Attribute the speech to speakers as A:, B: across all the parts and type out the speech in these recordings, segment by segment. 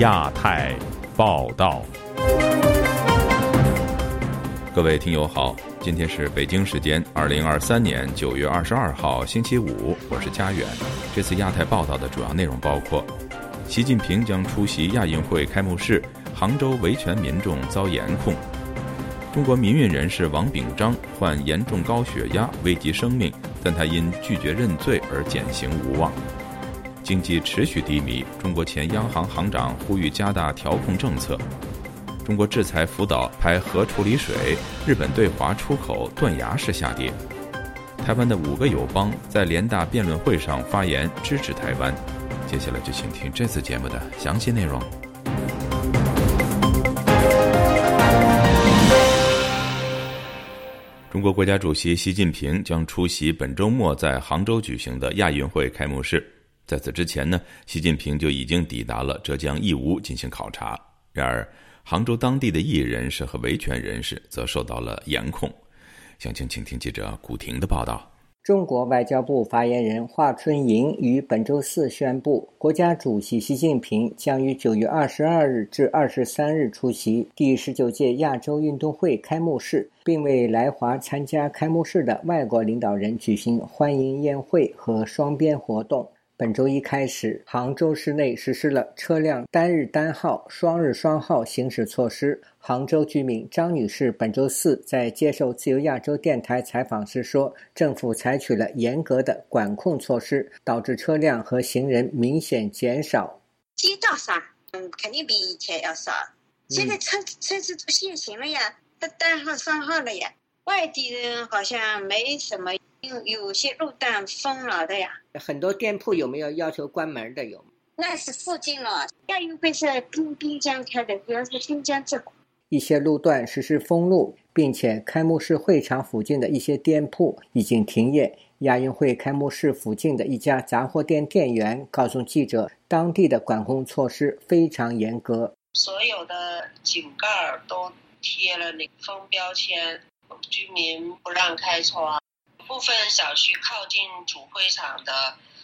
A: 亚太报道，各位听友好，今天是北京时间二零二三年九月二十二号星期五，我是佳远。这次亚太报道的主要内容包括：习近平将出席亚运会开幕式，杭州维权民众遭严控；中国民运人士王炳章患严重高血压，危及生命，但他因拒绝认罪而减刑无望。经济持续低迷，中国前央行行长呼吁加大调控政策。中国制裁福岛排核处理水，日本对华出口断崖式下跌。台湾的五个友邦在联大辩论会上发言支持台湾。接下来就请听这次节目的详细内容。中国国家主席习近平将出席本周末在杭州举行的亚运会开幕式。在此之前呢，习近平就已经抵达了浙江义乌进行考察。然而，杭州当地的艺人士和维权人士则受到了严控。详情，请听记者古婷的报道。
B: 中国外交部发言人华春莹于本周四宣布，国家主席习近平将于九月二十二日至二十三日出席第十九届亚洲运动会开幕式，并为来华参加开幕式的外国领导人举行欢迎宴会和双边活动。本周一开始，杭州市内实施了车辆单日单号、双日双号行驶措施。杭州居民张女士本周四在接受自由亚洲电台采访时说：“政府采取了严格的管控措施，导致车辆和行人明显减少。
C: 街道上，嗯，肯定比以前要少。现在车车子都限行了呀，都单号双号了呀。外地人好像没什么。”有有些路段封了的呀，
B: 很多店铺有没有要求关门的？有
C: 那是附近了，亚运会是滨滨江开的，主要是滨江这块。
B: 一些路段实施封路，并且开幕式会场附近的一些店铺已经停业。亚运会开幕式附近的一家杂货店店员告诉记者，当地的管控措施非常严格，
D: 所有的井盖都贴了那封标签，居民不让开窗。部分小区靠近主会场的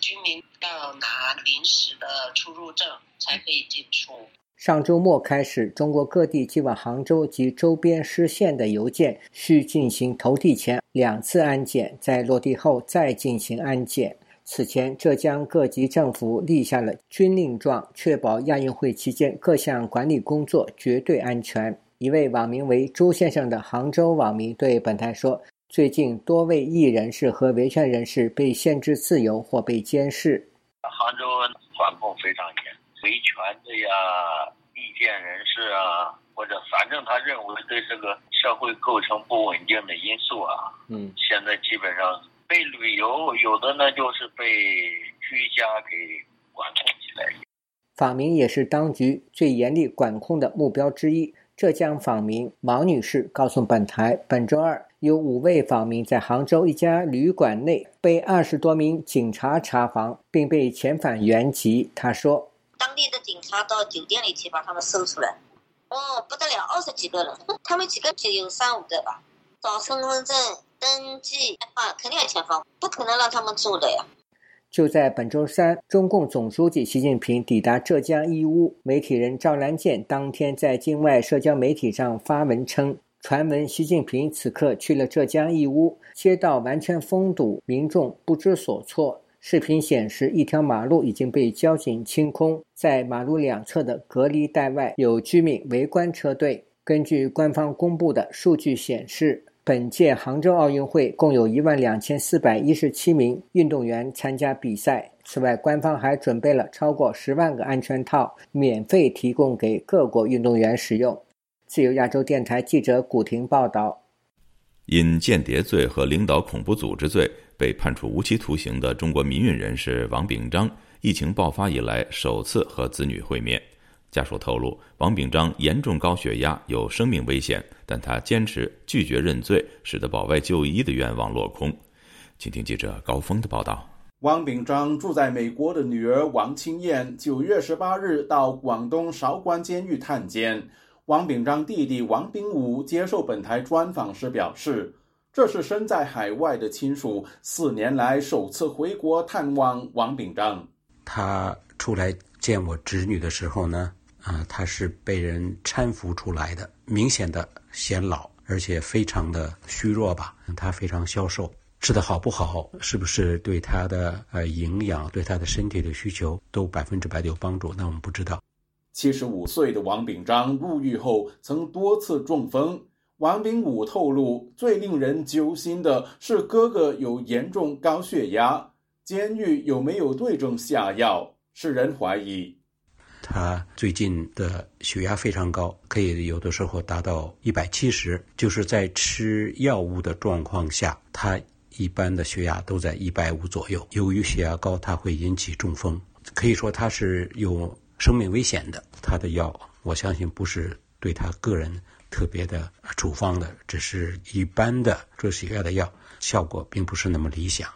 D: 居民要拿临时的出入证才可以进出。
B: 上周末开始，中国各地寄往杭州及周边市县的邮件需进行投递前两次安检，在落地后再进行安检。此前，浙江各级政府立下了军令状，确保亚运会期间各项管理工作绝对安全。一位网名为“朱先生”的杭州网民对本台说。最近，多位艺人士和维权人士被限制自由或被监视。
E: 杭州管控非常严，维权的呀、意见人士啊，或者反正他认为对这个社会构成不稳定的因素啊，嗯，现在基本上被旅游，有的呢就是被居家给管控起来。
B: 访民也是当局最严厉管控的目标之一。浙江访民毛女士告诉本台，本周二有五位访民在杭州一家旅馆内被二十多名警察查房，并被遣返原籍。他说：“
C: 当地的警察到酒店里去把他们搜出来，哦，不得了，二十几个人，他们几个就有三五个吧，找身份证登记啊，肯定要遣返，不可能让他们住的呀。”
B: 就在本周三，中共总书记习近平抵达浙江义乌。媒体人赵兰健当天在境外社交媒体上发文称，传闻习近平此刻去了浙江义乌，街道完全封堵，民众不知所措。视频显示，一条马路已经被交警清空，在马路两侧的隔离带外有居民围观车队。根据官方公布的数据显示。本届杭州奥运会共有一万两千四百一十七名运动员参加比赛。此外，官方还准备了超过十万个安全套，免费提供给各国运动员使用。自由亚洲电台记者古婷报道。
A: 因间谍罪和领导恐怖组织罪被判处无期徒刑的中国民运人士王炳章，疫情爆发以来首次和子女会面。家属透露，王炳章严重高血压，有生命危险，但他坚持拒绝认罪，使得保外就医的愿望落空。请听记者高峰的报道。
F: 王炳章住在美国的女儿王清燕，九月十八日到广东韶关监狱探监。王炳章弟弟王炳武接受本台专访时表示，这是身在海外的亲属四年来首次回国探望王炳章。
G: 他出来见我侄女的时候呢？啊，他是被人搀扶出来的，明显的显老，而且非常的虚弱吧，他非常消瘦。吃的好不好，是不是对他的呃营养、对他的身体的需求都百分之百的有帮助？那我们不知道。
F: 七十五岁的王炳章入狱后曾多次中风。王炳武透露，最令人揪心的是哥哥有严重高血压，监狱有没有对症下药，使人怀疑。
G: 他最近的血压非常高，可以有的时候达到一百七十，就是在吃药物的状况下，他。一般的血压都在一百五左右。由于血压高，它会引起中风，可以说他是有生命危险的。他的药，我相信不是对他个人特别的处方的，只是一般的治血压的药，效果并不是那么理想。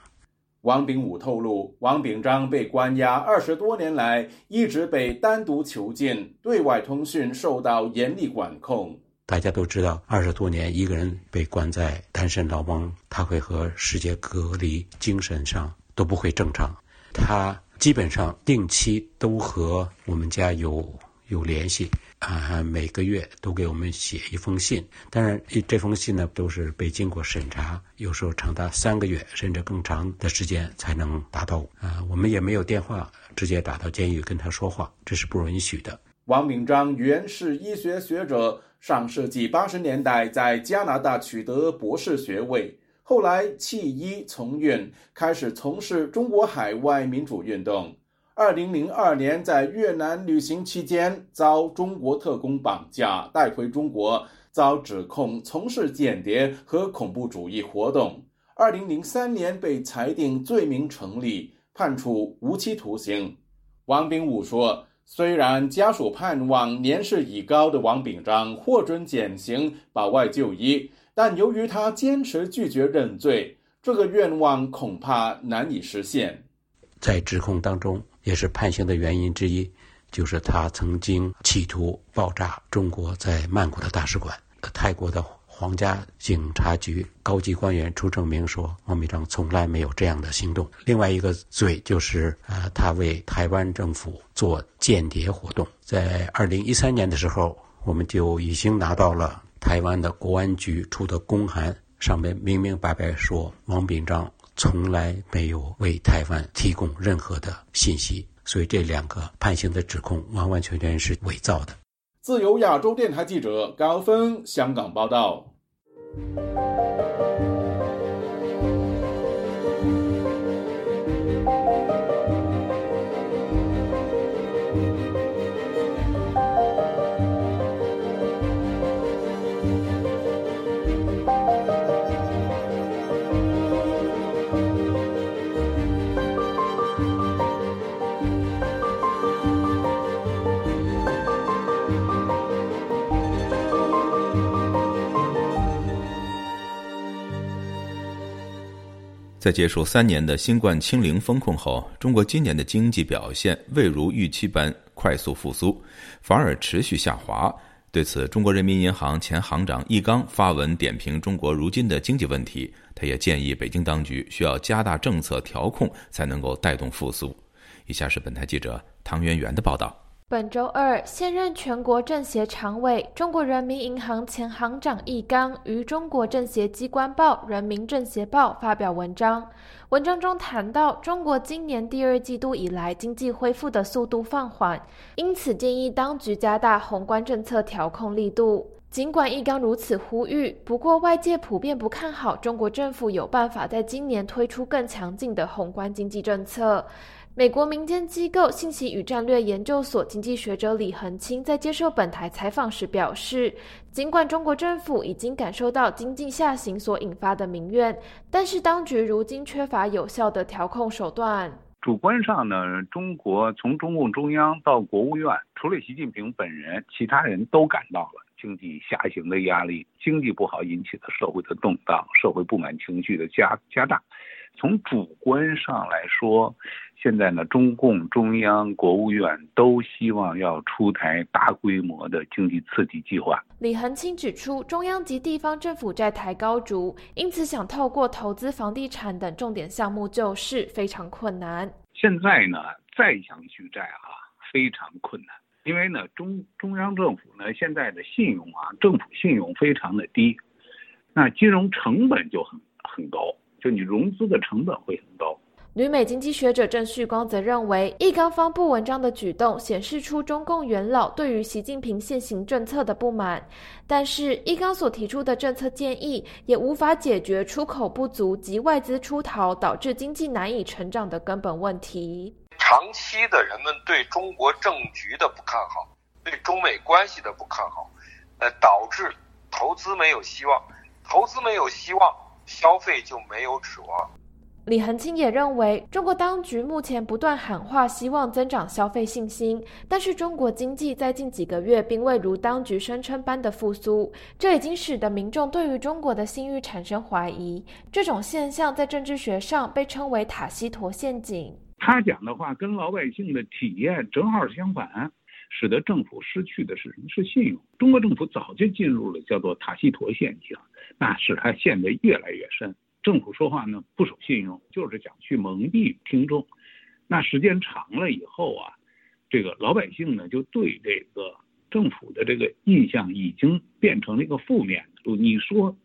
F: 王炳武透露，王炳章被关押二十多年来，一直被单独囚禁，对外通讯受到严厉管控。
G: 大家都知道，二十多年一个人被关在单身牢房，他会和世界隔离，精神上都不会正常。他基本上定期都和我们家有有联系，啊，每个月都给我们写一封信。当然，这封信呢都是被经过审查，有时候长达三个月甚至更长的时间才能达到。啊，我们也没有电话直接打到监狱跟他说话，这是不允许的。
F: 王明章原是医学学者。上世纪八十年代，在加拿大取得博士学位，后来弃医从运，开始从事中国海外民主运动。二零零二年在越南旅行期间，遭中国特工绑架带回中国，遭指控从事间谍和恐怖主义活动。二零零三年被裁定罪名成立，判处无期徒刑。王炳武说。虽然家属盼望年事已高的王炳章获准减刑保外就医，但由于他坚持拒绝认罪，这个愿望恐怕难以实现。
G: 在指控当中，也是判刑的原因之一，就是他曾经企图爆炸中国在曼谷的大使馆，泰国的。皇家警察局高级官员出证明说，王明章从来没有这样的行动。另外一个罪就是，呃，他为台湾政府做间谍活动。在二零一三年的时候，我们就已经拿到了台湾的国安局出的公函，上面明明白白说，王炳章从来没有为台湾提供任何的信息。所以这两个判刑的指控完完全全是伪造的。
F: 自由亚洲电台记者高峰香港报道。
A: 在结束三年的新冠清零风控后，中国今年的经济表现未如预期般快速复苏，反而持续下滑。对此，中国人民银行前行长易纲发文点评中国如今的经济问题，他也建议北京当局需要加大政策调控，才能够带动复苏。以下是本台记者唐媛媛的报道。
H: 本周二，现任全国政协常委、中国人民银行前行长易纲于中国政协机关报《人民政协报》发表文章。文章中谈到，中国今年第二季度以来经济恢复的速度放缓，因此建议当局加大宏观政策调控力度。尽管易纲如此呼吁，不过外界普遍不看好中国政府有办法在今年推出更强劲的宏观经济政策。美国民间机构信息与战略研究所经济学者李恒清在接受本台采访时表示，尽管中国政府已经感受到经济下行所引发的民怨，但是当局如今缺乏有效的调控手段。
I: 主观上呢，中国从中共中央到国务院，除了习近平本人，其他人都感到了经济下行的压力，经济不好引起的社会的动荡，社会不满情绪的加加大。从主观上来说，现在呢，中共中央、国务院都希望要出台大规模的经济刺激计划。
H: 李恒清指出，中央及地方政府债台高筑，因此想透过投资房地产等重点项目救市非常困难。
I: 现在呢，再想举债啊，非常困难。因为呢，中中央政府呢现在的信用啊，政府信用非常的低，那金融成本就很很高，就你融资的成本会很高。
H: 旅美经济学者郑旭光则认为，易纲发布文章的举动显示出中共元老对于习近平现行政策的不满，但是易纲所提出的政策建议也无法解决出口不足及外资出逃导致经济难以成长的根本问题。
J: 长期的人们对中国政局的不看好，对中美关系的不看好，呃，导致投资没有希望，投资没有希望，消费就没有指望。
H: 李恒清也认为，中国当局目前不断喊话，希望增长消费信心，但是中国经济在近几个月并未如当局声称般的复苏，这已经使得民众对于中国的信誉产生怀疑。这种现象在政治学上被称为塔西佗陷阱。
I: 他讲的话跟老百姓的体验正好相反，使得政府失去的是什么？是信用。中国政府早就进入了叫做塔西佗陷阱，那使他陷得越来越深。政府说话呢不守信用，就是想去蒙蔽听众。那时间长了以后啊，这个老百姓呢就对这个政府的这个印象已经变成了一个负面。你说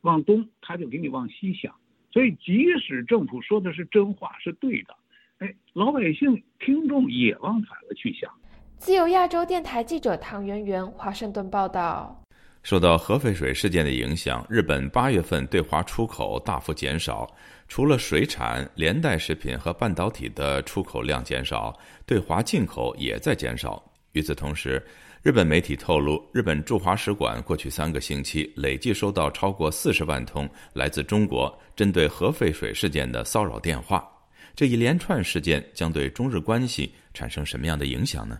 I: 往东，他就给你往西想。所以即使政府说的是真话，是对的，哎，老百姓听众也往反了去想。
H: 自由亚洲电台记者唐媛媛华盛顿报道。
A: 受到核废水事件的影响，日本八月份对华出口大幅减少，除了水产、连带食品和半导体的出口量减少，对华进口也在减少。与此同时，日本媒体透露，日本驻华使馆过去三个星期累计收到超过四十万通来自中国针对核废水事件的骚扰电话。这一连串事件将对中日关系产生什么样的影响呢？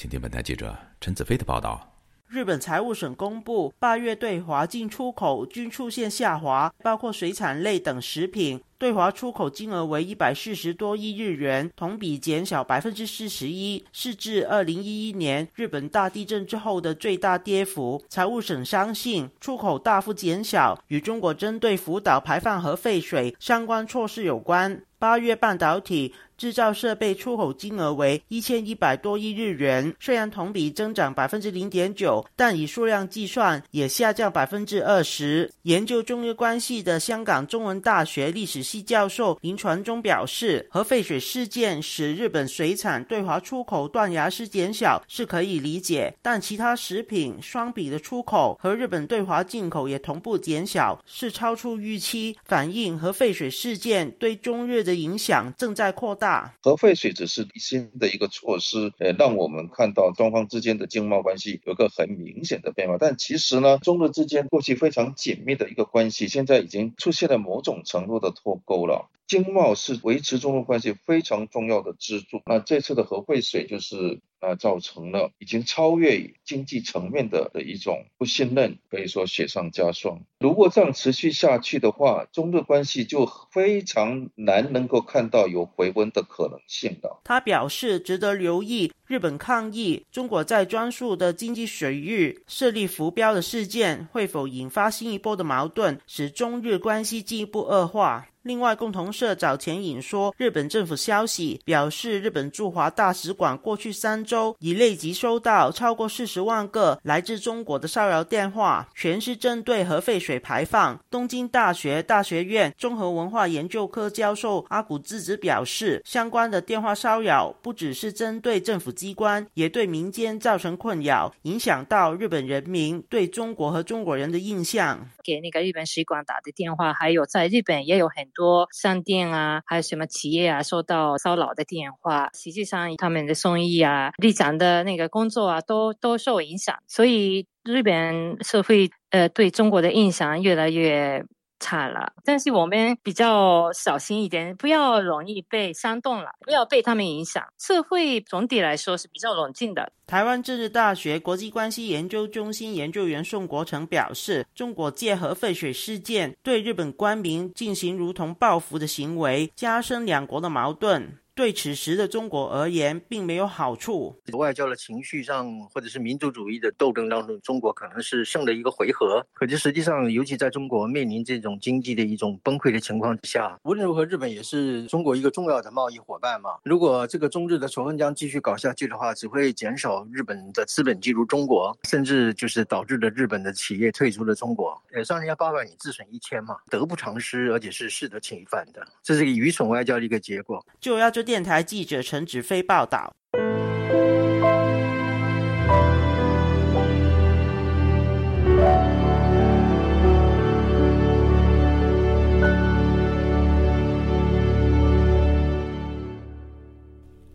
A: 请听本台记者陈子飞的报道。
K: 日本财务省公布，八月对华进出口均出现下滑，包括水产类等食品。对华出口金额为一百四十多亿日元，同比减小百分之四十一，是自二零一一年日本大地震之后的最大跌幅。财务省相信，出口大幅减小与中国针对福岛排放核废水相关措施有关。八月半导体制造设备出口金额为一千一百多亿日元，虽然同比增长百分之零点九，但以数量计算也下降百分之二十。研究中日关系的香港中文大学历史。系教授林传忠表示，核废水事件使日本水产对华出口断崖式减小是可以理解，但其他食品双比的出口和日本对华进口也同步减小，是超出预期，反映核废水事件对中日的影响正在扩大。
L: 核废水只是新的一个措施，呃，让我们看到双方之间的经贸关系有个很明显的变化，但其实呢，中日之间过去非常紧密的一个关系，现在已经出现了某种程度的脱。钩了，经贸是维持中日关系非常重要的支柱。那这次的核废水就是。啊，造成了已经超越经济层面的的一种不信任，可以说雪上加霜。如果这样持续下去的话，中日关系就非常难能够看到有回温的可能性了。
K: 他表示，值得留意日本抗议中国在专属的经济水域设立浮标的事件会否引发新一波的矛盾，使中日关系进一步恶化。另外，共同社早前引说日本政府消息，表示日本驻华大使馆过去三周已累计收到超过四十万个来自中国的骚扰电话，全是针对核废水水排放。东京大学大学院综合文化研究科教授阿古智子表示，相关的电话骚扰不只是针对政府机关，也对民间造成困扰，影响到日本人民对中国和中国人的印象。
M: 给那个日本使馆打的电话，还有在日本也有很。多商店啊，还有什么企业啊，收到骚扰的电话，实际上他们的生意啊、立场的那个工作啊，都都受影响。所以日本社会呃对中国的印象越来越。差了，但是我们比较小心一点，不要容易被煽动了，不要被他们影响。社会总体来说是比较冷静的。
K: 台湾政治大学国际关系研究中心研究员宋国成表示，中国借核废水事件对日本官民进行如同报复的行为，加深两国的矛盾。对此时的中国而言并没有好处。
N: 外交的情绪上，或者是民族主义的斗争当中，中国可能是胜了一个回合。可是实际上，尤其在中国面临这种经济的一种崩溃的情况之下，无论如何，日本也是中国一个重要的贸易伙伴嘛。如果这个中日的仇恨将继续搞下去的话，只会减少日本的资本进入中国，甚至就是导致了日本的企业退出了中国。呃，伤人家八百，你自损一千嘛，得不偿失，而且是适得其反的，这是一个愚蠢外交的一个结果。
K: 就亚洲电台记者陈子飞报道。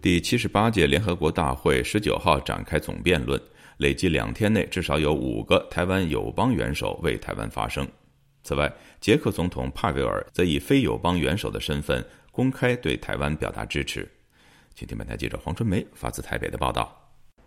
A: 第七十八届联合国大会十九号展开总辩论，累计两天内至少有五个台湾友邦元首为台湾发声。此外，捷克总统帕维尔则以非友邦元首的身份公开对台湾表达支持。请听本台记者黄春梅发自台北的报道。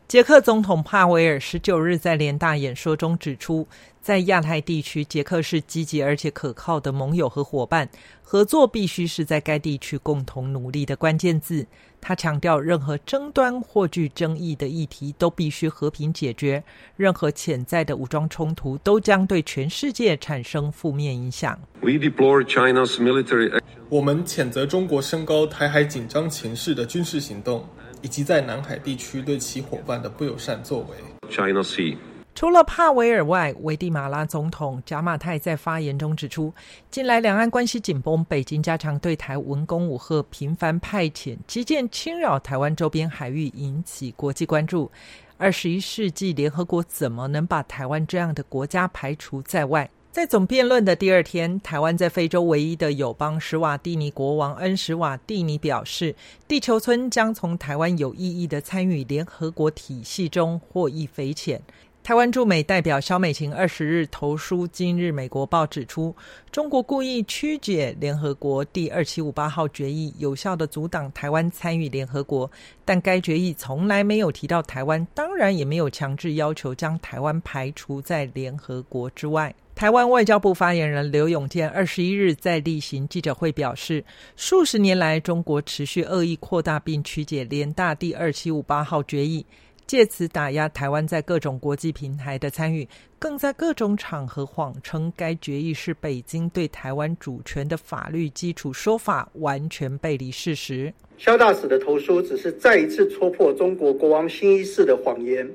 O: 捷克总统帕维尔十九日在联大演说中指出，在亚太地区，捷克是积极而且可靠的盟友和伙伴，合作必须是在该地区共同努力的关键字。他强调，任何争端或具争议的议题都必须和平解决，任何潜在的武装冲突都将对全世界产生负面影响。
P: We deplore China's military 我们谴责中国升高台海紧张情势的军事行动。以及在南海地区对其伙伴的不友善作为。
O: China Sea。除了帕维尔外，危地马拉总统贾马泰在发言中指出，近来两岸关系紧绷，北京加强对台文攻武赫，频繁派遣基建侵扰台湾周边海域，引起国际关注。二十一世纪联合国怎么能把台湾这样的国家排除在外？在总辩论的第二天，台湾在非洲唯一的友邦史瓦蒂尼国王恩史瓦蒂尼表示，地球村将从台湾有意义的参与联合国体系中获益匪浅。台湾驻美代表肖美琴二十日投书《今日美国报》，指出中国故意曲解联合国第二七五八号决议，有效的阻挡台湾参与联合国。但该决议从来没有提到台湾，当然也没有强制要求将台湾排除在联合国之外。台湾外交部发言人刘永健二十一日在例行记者会表示，数十年来，中国持续恶意扩大并曲解联大第二七五八号决议。借此打压台湾在各种国际平台的参与，更在各种场合谎称该决议是北京对台湾主权的法律基础，说法完全背离事实。
Q: 肖大使的投书只是再一次戳破中国国王新一世的谎言。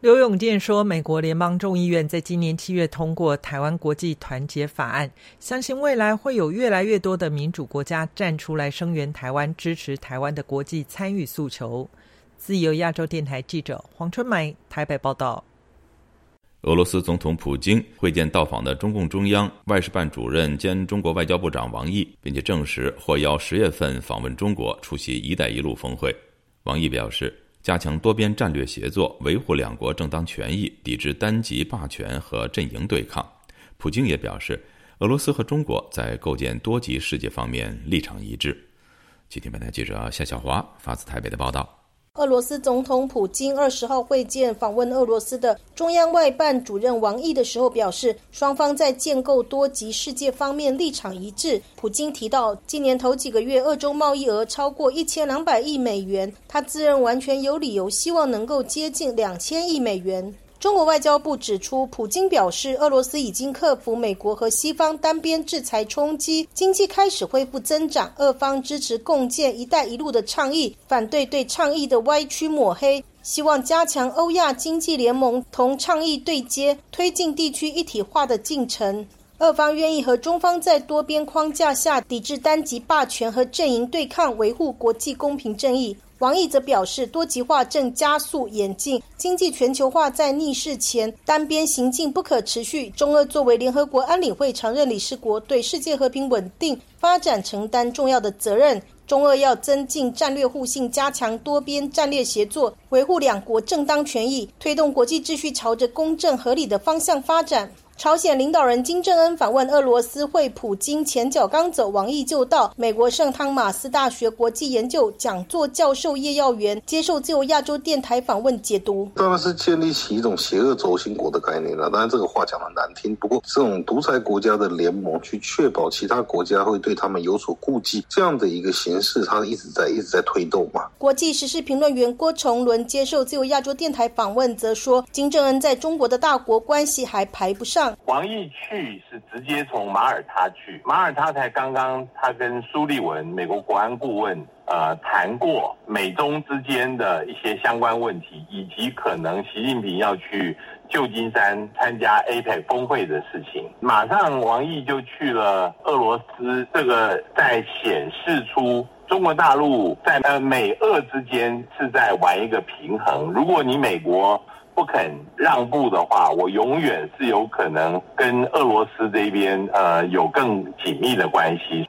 O: 刘永健说，美国联邦众议院在今年七月通过《台湾国际团结法案》，相信未来会有越来越多的民主国家站出来声援台湾，支持台湾的国际参与诉求。自由亚洲电台记者黄春梅台北报道：
A: 俄罗斯总统普京会见到访的中共中央外事办主任兼中国外交部长王毅，并且证实获邀十月份访问中国出席“一带一路”峰会。王毅表示，加强多边战略协作，维护两国正当权益，抵制单极霸权和阵营对抗。普京也表示，俄罗斯和中国在构建多极世界方面立场一致。今天，本台记者夏小华发自台北的报道。
R: 俄罗斯总统普京二十号会见访问俄罗斯的中央外办主任王毅的时候表示，双方在建构多极世界方面立场一致。普京提到，今年头几个月，俄中贸易额超过一千两百亿美元，他自认完全有理由希望能够接近两千亿美元。中国外交部指出，普京表示，俄罗斯已经克服美国和西方单边制裁冲击，经济开始恢复增长。俄方支持共建“一带一路”的倡议，反对对倡议的歪曲抹黑，希望加强欧亚经济联盟同倡议对接，推进地区一体化的进程。俄方愿意和中方在多边框架下抵制单极霸权和阵营对抗，维护国际公平正义。王毅则表示，多极化正加速演进，经济全球化在逆势前，单边行径不可持续。中俄作为联合国安理会常任理事国，对世界和平稳定发展承担重要的责任。中俄要增进战略互信，加强多边战略协作，维护两国正当权益，推动国际秩序朝着公正合理的方向发展。朝鲜领导人金正恩访问俄罗斯会普京前脚刚走，王毅就到。美国圣汤马斯大学国际研究讲座教授叶耀元接受自由亚洲电台访问解读。
S: 当然是建立起一种邪恶轴心国的概念了。当然这个话讲的难听，不过这种独裁国家的联盟去确保其他国家会对他们有所顾忌，这样的一个形式，它一直在一直在推动嘛。
R: 国际时事评论员郭崇伦接受自由亚洲电台访问则说，金正恩在中国的大国关系还排不上。
T: 王毅去是直接从马耳他去，马耳他才刚刚他跟苏利文美国国安顾问呃谈过美中之间的一些相关问题，以及可能习近平要去旧金山参加 APEC 峰会的事情。马上王毅就去了俄罗斯，这个在显示出中国大陆在呃美俄之间是在玩一个平衡。如果你美国。不肯让步的话，我永远是有可能跟俄罗斯这边呃有更紧密的关系。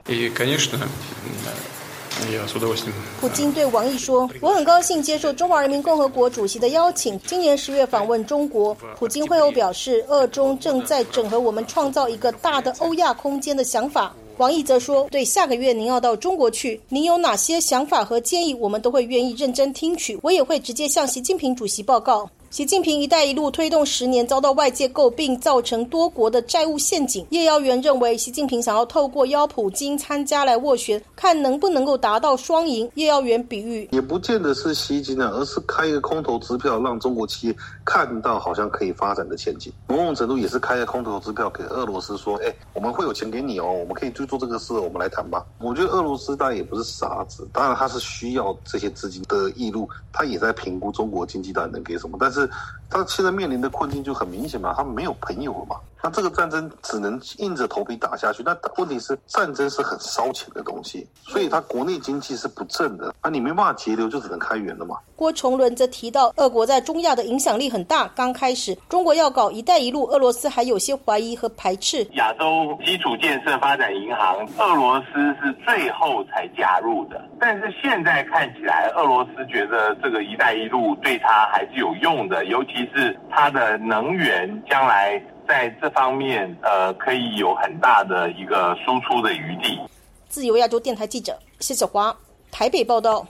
R: 普京对王毅说：“我很高兴接受中华人民共和国主席的邀请，今年十月访问中国。”普京会后表示，俄中正在整合我们创造一个大的欧亚空间的想法。王毅则说：“对下个月您要到中国去，您有哪些想法和建议，我们都会愿意认真听取，我也会直接向习近平主席报告。”习近平“一带一路”推动十年，遭到外界诟病，造成多国的债务陷阱。叶耀元认为，习近平想要透过邀普京参加来斡旋，看能不能够达到双赢。叶耀元比喻，
S: 也不见得是袭击呢，而是开一个空头支票，让中国企业看到好像可以发展的前景。某种程度也是开个空头支票给俄罗斯说：“哎，我们会有钱给你哦，我们可以去做这个事，我们来谈吧。”我觉得俄罗斯当然也不是傻子，当然他是需要这些资金的易路，他也在评估中国经济到底能给什么，但是。他现在面临的困境就很明显嘛，他没有朋友了嘛。那这个战争只能硬着头皮打下去。那问题是战争是很烧钱的东西，所以它国内经济是不振的。那你没办法节流，就只能开源了嘛。
R: 郭崇伦则提到，俄国在中亚的影响力很大。刚开始中国要搞“一带一路”，俄罗斯还有些怀疑和排斥。
T: 亚洲基础建设发展银行，俄罗斯是最后才加入的。但是现在看起来，俄罗斯觉得这个“一带一路”对他还是有用的，尤其是它的能源将来。在这方面，呃，可以有很大的一个输出的余地。
R: 自由亚洲电台记者谢子华，台北报道。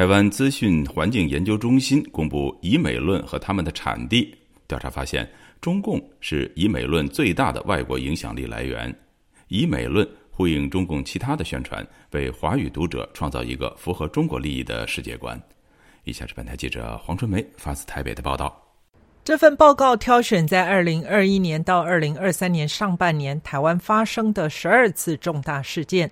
A: 台湾资讯环境研究中心公布以美论和他们的产地调查发现，中共是以美论最大的外国影响力来源。以美论呼应中共其他的宣传，为华语读者创造一个符合中国利益的世界观。以下是本台记者黄春梅发自台北的报道。
O: 这份报告挑选在二零二一年到二零二三年上半年台湾发生的十二次重大事件。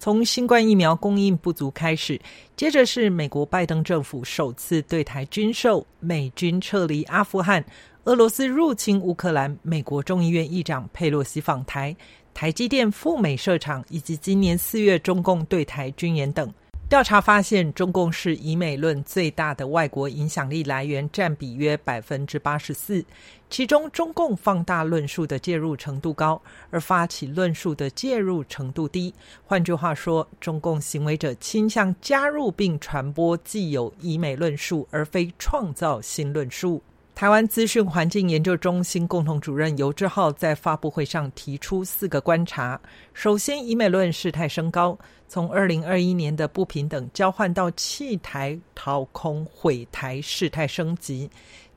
O: 从新冠疫苗供应不足开始，接着是美国拜登政府首次对台军售，美军撤离阿富汗，俄罗斯入侵乌克兰，美国众议院议长佩洛西访台，台积电赴美设厂，以及今年四月中共对台军演等。调查发现，中共是以美论最大的外国影响力来源，占比约百分之八十四。其中，中共放大论述的介入程度高，而发起论述的介入程度低。换句话说，中共行为者倾向加入并传播既有以美论述，而非创造新论述。台湾资讯环境研究中心共同主任尤志浩在发布会上提出四个观察：首先，以美论事态升高，从二零二一年的不平等交换到弃台、掏空、毁台事态升级；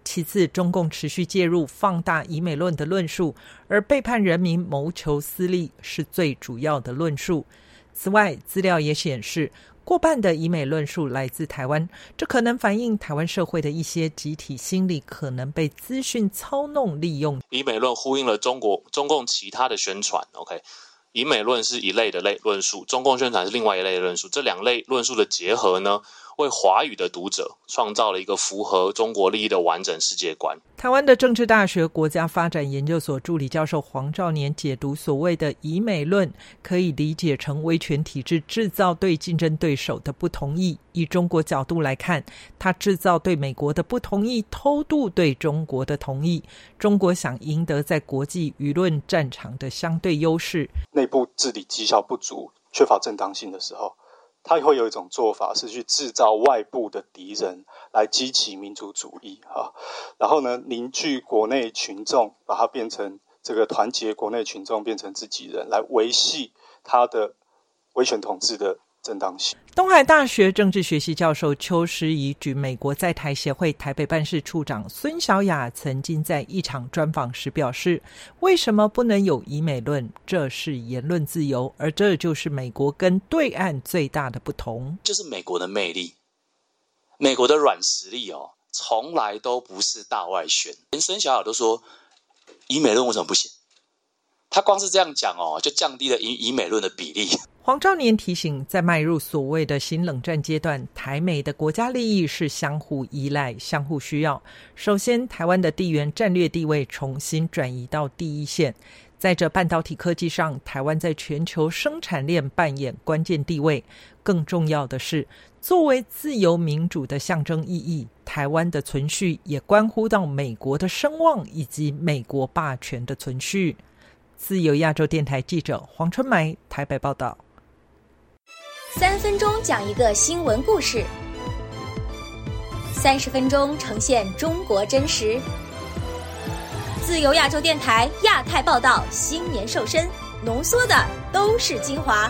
O: 其次，中共持续介入放大以美论的论述，而背叛人民、谋求私利是最主要的论述。此外，资料也显示。过半的以美论述来自台湾，这可能反映台湾社会的一些集体心理可能被资讯操弄利用。
U: 以美论呼应了中国中共其他的宣传。OK，以美论是一类的类论述，中共宣传是另外一类的论述。这两类论述的结合呢，为华语的读者创造了一个符合中国利益的完整世界观。
O: 台湾的政治大学国家发展研究所助理教授黄兆年解读所谓的“以美论”，可以理解成威权体制制造对竞争对手的不同意。以中国角度来看，它制造对美国的不同意，偷渡对中国的同意。中国想赢得在国际舆论战场的相对优势，
V: 内部治理绩效不足、缺乏正当性的时候。他会有一种做法，是去制造外部的敌人来激起民族主义，哈，然后呢凝聚国内群众，把它变成这个团结国内群众，变成自己人，来维系他的威权统治的。正当性。
O: 东海大学政治学系教授邱诗怡举美国在台协会台北办事处长孙小雅曾经在一场专访时表示：“为什么不能有以美论？这是言论自由，而这就是美国跟对岸最大的不同，
U: 就是美国的魅力，美国的软实力哦，从来都不是大外宣。连孙小雅都说，以美论为什么不行？他光是这样讲哦，就降低了以以美论的比例。”
O: 黄兆年提醒，在迈入所谓的新冷战阶段，台美的国家利益是相互依赖、相互需要。首先，台湾的地缘战略地位重新转移到第一线，在这半导体科技上，台湾在全球生产链扮演关键地位。更重要的是，作为自由民主的象征意义，台湾的存续也关乎到美国的声望以及美国霸权的存续。自由亚洲电台记者黄春梅台北报道。
W: 三分钟讲一个新闻故事，三十分钟呈现中国真实。自由亚洲电台亚太报道，新年瘦身，浓缩的都是精华。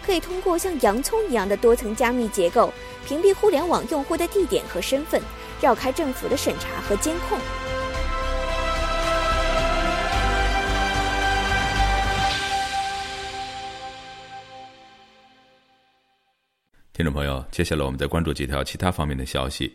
W: 可以通过像洋葱一样的多层加密结构，屏蔽互联网用户的地点和身份。绕开政府的审查和监控。
A: 听众朋友，接下来我们再关注几条其他方面的消息。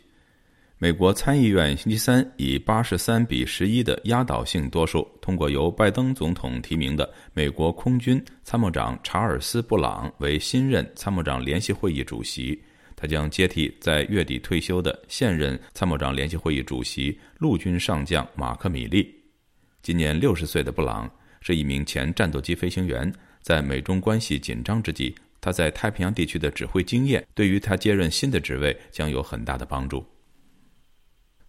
A: 美国参议院星期三以八十三比十一的压倒性多数通过由拜登总统提名的美国空军参谋长查尔斯·布朗为新任参谋长联席会议主席。他将接替在月底退休的现任参谋长联席会议主席陆军上将马克·米利。今年六十岁的布朗是一名前战斗机飞行员，在美中关系紧张之际，他在太平洋地区的指挥经验对于他接任新的职位将有很大的帮助。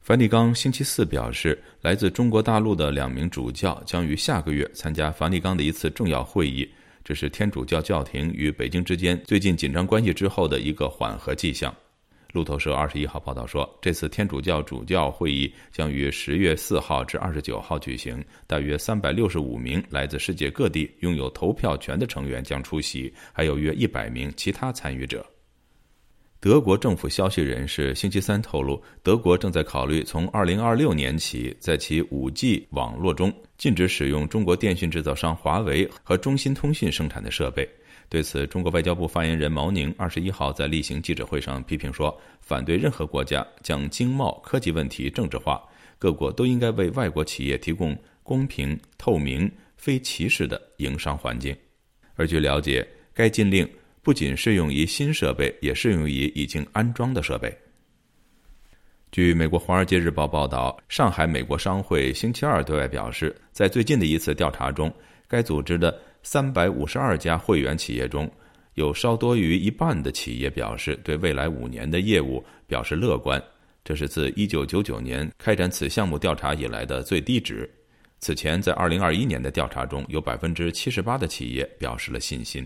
A: 梵蒂冈星期四表示，来自中国大陆的两名主教将于下个月参加梵蒂冈的一次重要会议。这是天主教教廷与北京之间最近紧张关系之后的一个缓和迹象。路透社二十一号报道说，这次天主教主教会议将于十月四号至二十九号举行，大约三百六十五名来自世界各地拥有投票权的成员将出席，还有约一百名其他参与者。德国政府消息人士星期三透露，德国正在考虑从二零二六年起，在其五 G 网络中禁止使用中国电信制造商华为和中兴通讯生产的设备。对此，中国外交部发言人毛宁二十一号在例行记者会上批评说，反对任何国家将经贸科技问题政治化，各国都应该为外国企业提供公平、透明、非歧视的营商环境。而据了解，该禁令。不仅适用于新设备，也适用于已经安装的设备。据美国《华尔街日报》报道，上海美国商会星期二对外表示，在最近的一次调查中，该组织的三百五十二家会员企业中，有稍多于一半的企业表示对未来五年的业务表示乐观，这是自一九九九年开展此项目调查以来的最低值。此前，在二零二一年的调查中，有百分之七十八的企业表示了信心。